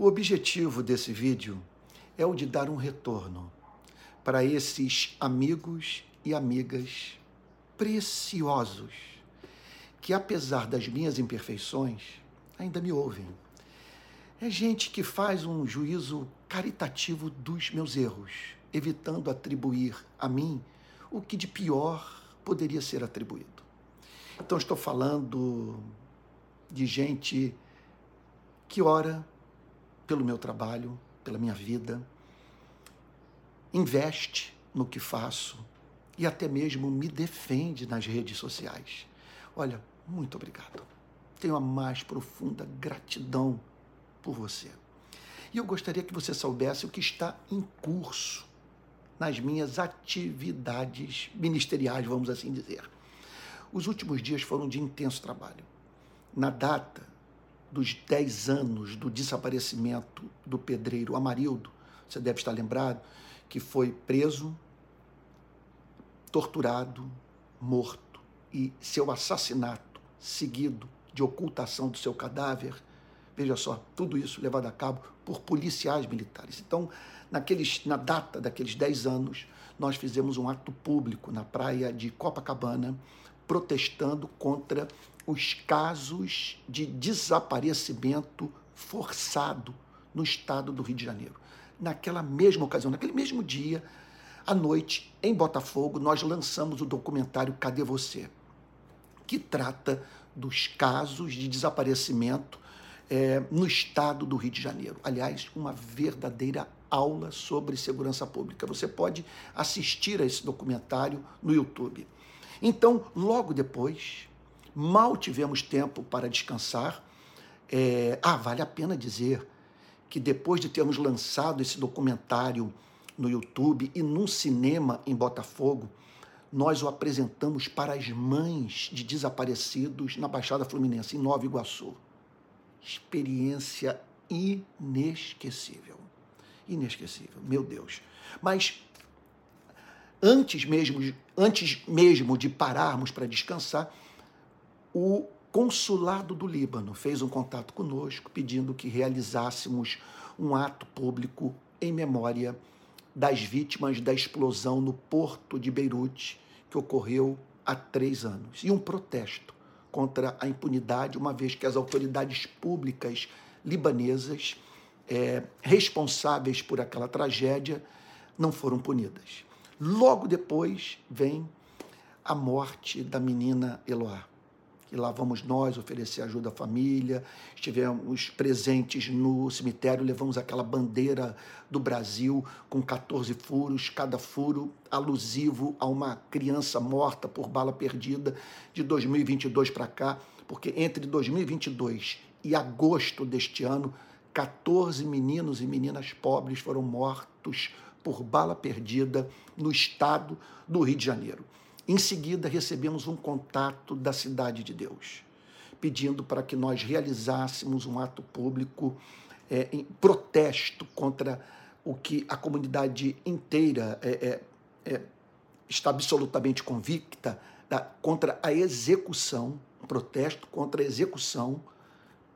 O objetivo desse vídeo é o de dar um retorno para esses amigos e amigas preciosos que, apesar das minhas imperfeições, ainda me ouvem. É gente que faz um juízo caritativo dos meus erros, evitando atribuir a mim o que de pior poderia ser atribuído. Então, estou falando de gente que ora pelo meu trabalho, pela minha vida, investe no que faço e até mesmo me defende nas redes sociais. Olha, muito obrigado. Tenho a mais profunda gratidão por você. E eu gostaria que você soubesse o que está em curso nas minhas atividades ministeriais, vamos assim dizer. Os últimos dias foram de intenso trabalho. Na data dos 10 anos do desaparecimento do pedreiro Amarildo, você deve estar lembrado, que foi preso, torturado, morto e seu assassinato seguido de ocultação do seu cadáver. Veja só, tudo isso levado a cabo por policiais militares. Então, naqueles, na data daqueles 10 anos, nós fizemos um ato público na praia de Copacabana, protestando contra os casos de desaparecimento forçado no estado do Rio de Janeiro. Naquela mesma ocasião, naquele mesmo dia, à noite, em Botafogo, nós lançamos o documentário Cadê Você? que trata dos casos de desaparecimento é, no estado do Rio de Janeiro. Aliás, uma verdadeira aula sobre segurança pública. Você pode assistir a esse documentário no YouTube. Então, logo depois, mal tivemos tempo para descansar. É, ah, vale a pena dizer que depois de termos lançado esse documentário no YouTube e num cinema em Botafogo, nós o apresentamos para as mães de desaparecidos na Baixada Fluminense, em Nova Iguaçu. Experiência inesquecível. Inesquecível, meu Deus. Mas antes mesmo, antes mesmo de pararmos para descansar, o consulado do Líbano fez um contato conosco pedindo que realizássemos um ato público em memória das vítimas da explosão no porto de Beirute, que ocorreu há três anos, e um protesto contra a impunidade, uma vez que as autoridades públicas libanesas é, responsáveis por aquela tragédia não foram punidas. Logo depois vem a morte da menina Eloá. E lá vamos nós oferecer ajuda à família. Estivemos presentes no cemitério, levamos aquela bandeira do Brasil com 14 furos, cada furo alusivo a uma criança morta por bala perdida de 2022 para cá, porque entre 2022 e agosto deste ano, 14 meninos e meninas pobres foram mortos por bala perdida no estado do Rio de Janeiro. Em seguida, recebemos um contato da Cidade de Deus, pedindo para que nós realizássemos um ato público é, em protesto contra o que a comunidade inteira é, é, é está absolutamente convicta da, contra a execução, protesto contra a execução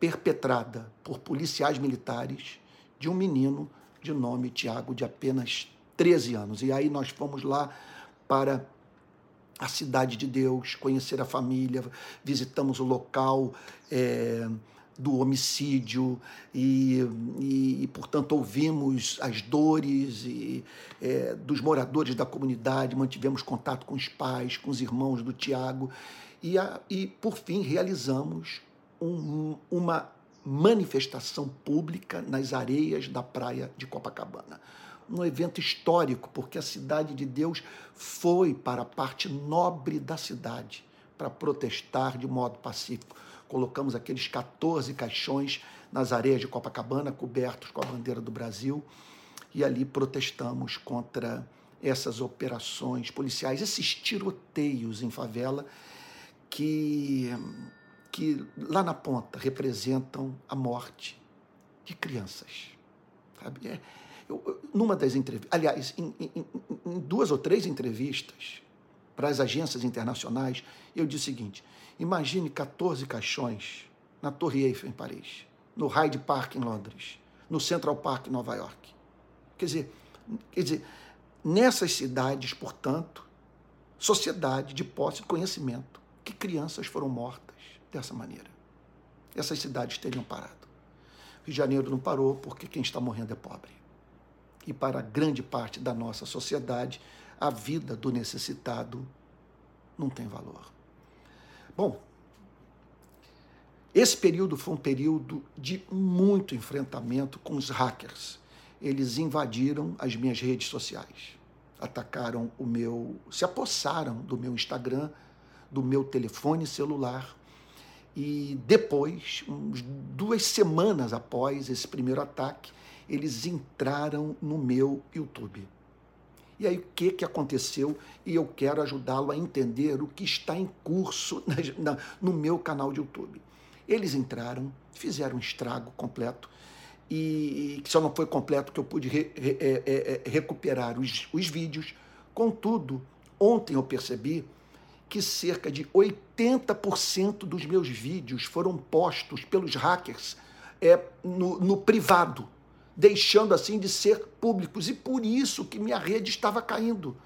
perpetrada por policiais militares de um menino de nome Tiago, de apenas 13 anos. E aí nós fomos lá para a cidade de Deus, conhecer a família, visitamos o local é, do homicídio e, e, e, portanto, ouvimos as dores e, é, dos moradores da comunidade, mantivemos contato com os pais, com os irmãos do Tiago e, a, e por fim, realizamos um, uma manifestação pública nas areias da praia de Copacabana. Um evento histórico, porque a cidade de Deus foi para a parte nobre da cidade para protestar de modo pacífico. Colocamos aqueles 14 caixões nas areias de Copacabana, cobertos com a bandeira do Brasil, e ali protestamos contra essas operações policiais, esses tiroteios em favela que que lá na ponta representam a morte de crianças. Sabe? É, eu, numa das entrevistas, aliás, em, em, em duas ou três entrevistas para as agências internacionais, eu disse o seguinte: imagine 14 caixões na Torre Eiffel em Paris, no Hyde Park em Londres, no Central Park, Nova York. Quer dizer, quer dizer, nessas cidades, portanto, sociedade de posse de conhecimento, que crianças foram mortas dessa maneira. Essas cidades teriam parado. Rio de Janeiro não parou porque quem está morrendo é pobre. E para grande parte da nossa sociedade, a vida do necessitado não tem valor. Bom, esse período foi um período de muito enfrentamento com os hackers. Eles invadiram as minhas redes sociais, atacaram o meu, se apossaram do meu Instagram, do meu telefone celular. E depois, duas semanas após esse primeiro ataque, eles entraram no meu YouTube. E aí, o que, que aconteceu? E eu quero ajudá-lo a entender o que está em curso na, na, no meu canal de YouTube. Eles entraram, fizeram um estrago completo, e, só não foi completo que eu pude re, re, é, é, é, recuperar os, os vídeos. Contudo, ontem eu percebi que cerca de 80% dos meus vídeos foram postos pelos hackers é, no, no privado deixando assim de ser públicos. E por isso que minha rede estava caindo.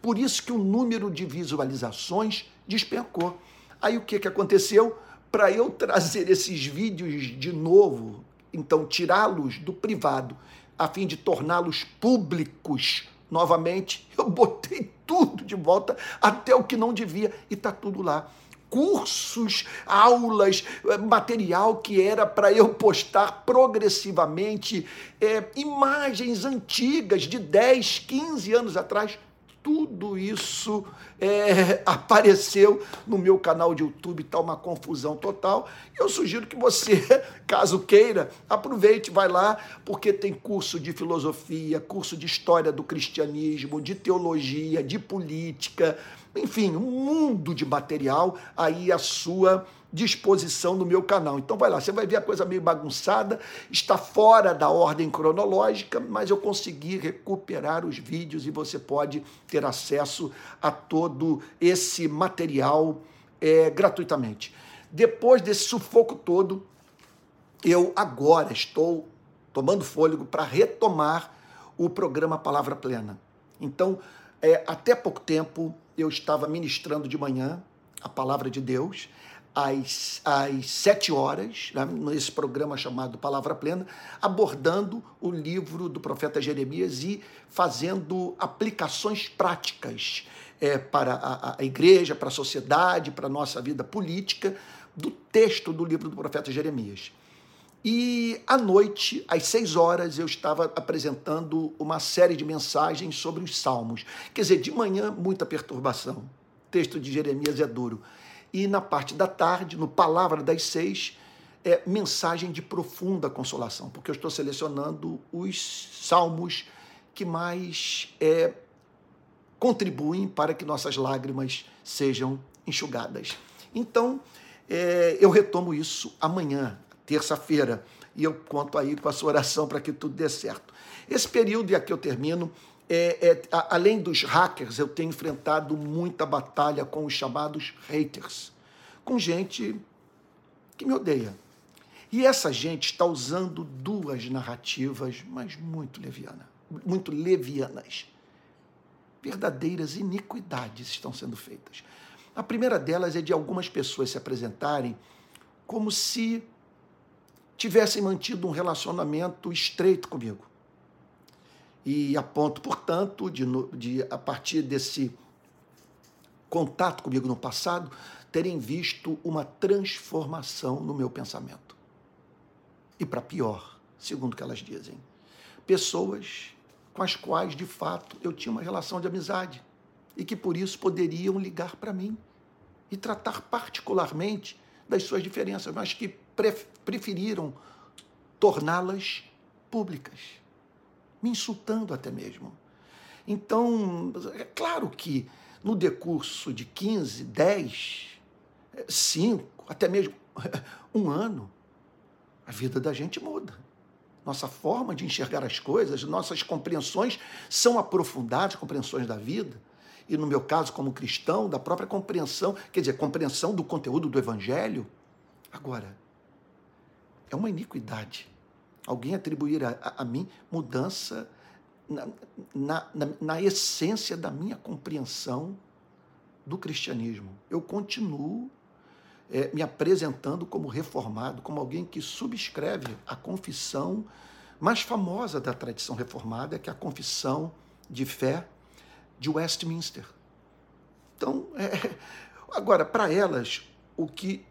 Por isso que o número de visualizações despencou. Aí o que, que aconteceu? Para eu trazer esses vídeos de novo, então tirá-los do privado, a fim de torná-los públicos novamente, eu botei tudo de volta, até o que não devia, e está tudo lá cursos, aulas, material que era para eu postar progressivamente, é, imagens antigas de 10, 15 anos atrás. Tudo isso é, apareceu no meu canal de YouTube, está uma confusão total. Eu sugiro que você, caso queira, aproveite, vai lá, porque tem curso de filosofia, curso de história do cristianismo, de teologia, de política, enfim, um mundo de material aí à sua disposição no meu canal. Então vai lá, você vai ver a coisa meio bagunçada, está fora da ordem cronológica, mas eu consegui recuperar os vídeos e você pode ter acesso a todo esse material é, gratuitamente. Depois desse sufoco todo, eu agora estou tomando fôlego para retomar o programa Palavra Plena. Então, é, até pouco tempo, eu estava ministrando de manhã a palavra de Deus, às, às sete horas, né, nesse programa chamado Palavra Plena, abordando o livro do profeta Jeremias e fazendo aplicações práticas é, para a, a igreja, para a sociedade, para a nossa vida política, do texto do livro do profeta Jeremias. E à noite, às seis horas, eu estava apresentando uma série de mensagens sobre os salmos. Quer dizer, de manhã, muita perturbação. O texto de Jeremias é duro. E na parte da tarde, no Palavra das Seis, é mensagem de profunda consolação, porque eu estou selecionando os salmos que mais é, contribuem para que nossas lágrimas sejam enxugadas. Então, é, eu retomo isso amanhã, terça-feira, e eu conto aí com a sua oração para que tudo dê certo. Esse período, e aqui eu termino, é, é, a, além dos hackers, eu tenho enfrentado muita batalha com os chamados haters, com gente que me odeia. E essa gente está usando duas narrativas, mas muito leviana, muito levianas. Verdadeiras iniquidades estão sendo feitas. A primeira delas é de algumas pessoas se apresentarem como se tivessem mantido um relacionamento estreito comigo. E a ponto, portanto, de, de a partir desse contato comigo no passado, terem visto uma transformação no meu pensamento. E para pior, segundo o que elas dizem, pessoas com as quais, de fato, eu tinha uma relação de amizade e que por isso poderiam ligar para mim e tratar particularmente das suas diferenças, mas que preferiram torná-las públicas, me insultando até mesmo. Então, é claro que no decurso de 15, 10, 5, até mesmo um ano, a vida da gente muda. Nossa forma de enxergar as coisas, nossas compreensões são aprofundadas, compreensões da vida e no meu caso como cristão, da própria compreensão, quer dizer, compreensão do conteúdo do evangelho. Agora, é uma iniquidade alguém atribuir a, a, a mim mudança na, na, na, na essência da minha compreensão do cristianismo. Eu continuo é, me apresentando como reformado, como alguém que subscreve a confissão mais famosa da tradição reformada, que é a confissão de fé de Westminster. Então, é, agora, para elas, o que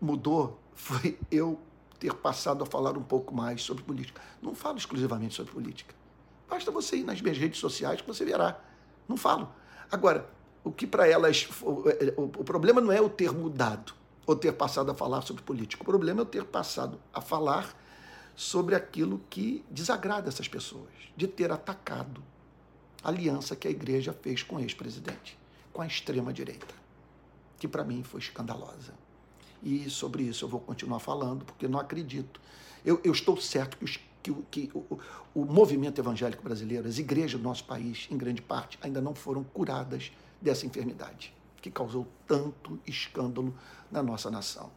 mudou foi eu ter passado a falar um pouco mais sobre política. Não falo exclusivamente sobre política. Basta você ir nas minhas redes sociais que você verá. Não falo. Agora, o que para elas. O, o problema não é eu ter mudado ou ter passado a falar sobre política. O problema é eu ter passado a falar sobre aquilo que desagrada essas pessoas, de ter atacado a aliança que a igreja fez com o ex-presidente, com a extrema-direita, que para mim foi escandalosa. E sobre isso eu vou continuar falando, porque não acredito. Eu, eu estou certo que, os, que, que o, o movimento evangélico brasileiro, as igrejas do nosso país, em grande parte, ainda não foram curadas dessa enfermidade, que causou tanto escândalo na nossa nação.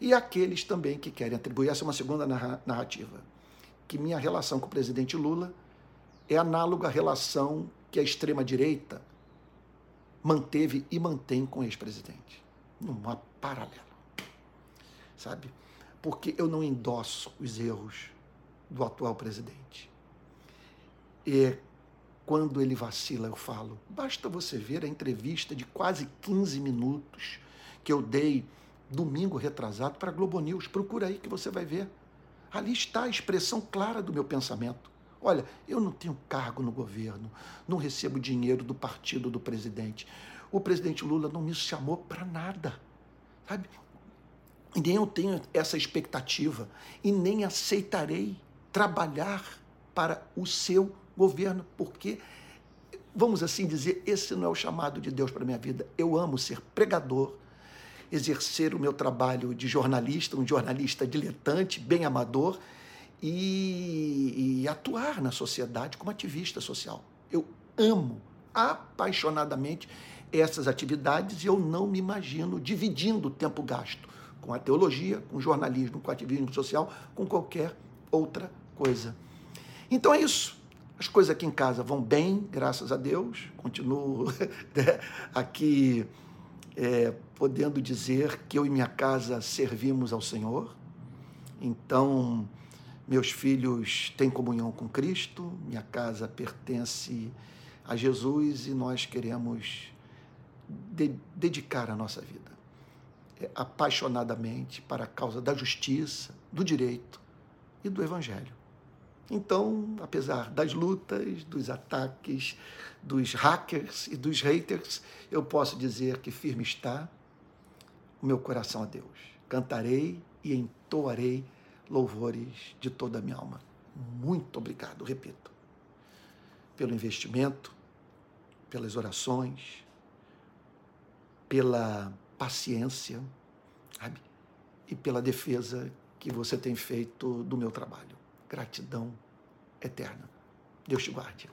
E aqueles também que querem atribuir, essa é uma segunda narrativa, que minha relação com o presidente Lula é análoga à relação que a extrema-direita manteve e mantém com o ex-presidente. Numa paralela sabe? Porque eu não endosso os erros do atual presidente. E quando ele vacila, eu falo. Basta você ver a entrevista de quase 15 minutos que eu dei domingo retrasado para a Globo News. Procura aí que você vai ver. Ali está a expressão clara do meu pensamento. Olha, eu não tenho cargo no governo, não recebo dinheiro do partido do presidente. O presidente Lula não me chamou para nada. Sabe? Nem eu tenho essa expectativa e nem aceitarei trabalhar para o seu governo, porque, vamos assim dizer, esse não é o chamado de Deus para minha vida. Eu amo ser pregador, exercer o meu trabalho de jornalista, um jornalista diletante, bem amador, e, e atuar na sociedade como ativista social. Eu amo apaixonadamente essas atividades e eu não me imagino dividindo o tempo gasto com a teologia, com o jornalismo, com o ativismo social, com qualquer outra coisa. Então é isso. As coisas aqui em casa vão bem, graças a Deus. Continuo né, aqui é, podendo dizer que eu e minha casa servimos ao Senhor. Então, meus filhos têm comunhão com Cristo, minha casa pertence a Jesus e nós queremos de dedicar a nossa vida apaixonadamente para a causa da justiça, do direito e do evangelho. Então, apesar das lutas, dos ataques, dos hackers e dos haters, eu posso dizer que firme está o meu coração a Deus. Cantarei e entoarei louvores de toda a minha alma. Muito obrigado, repito, pelo investimento, pelas orações, pela paciência sabe? e pela defesa que você tem feito do meu trabalho. Gratidão eterna. Deus te guarde.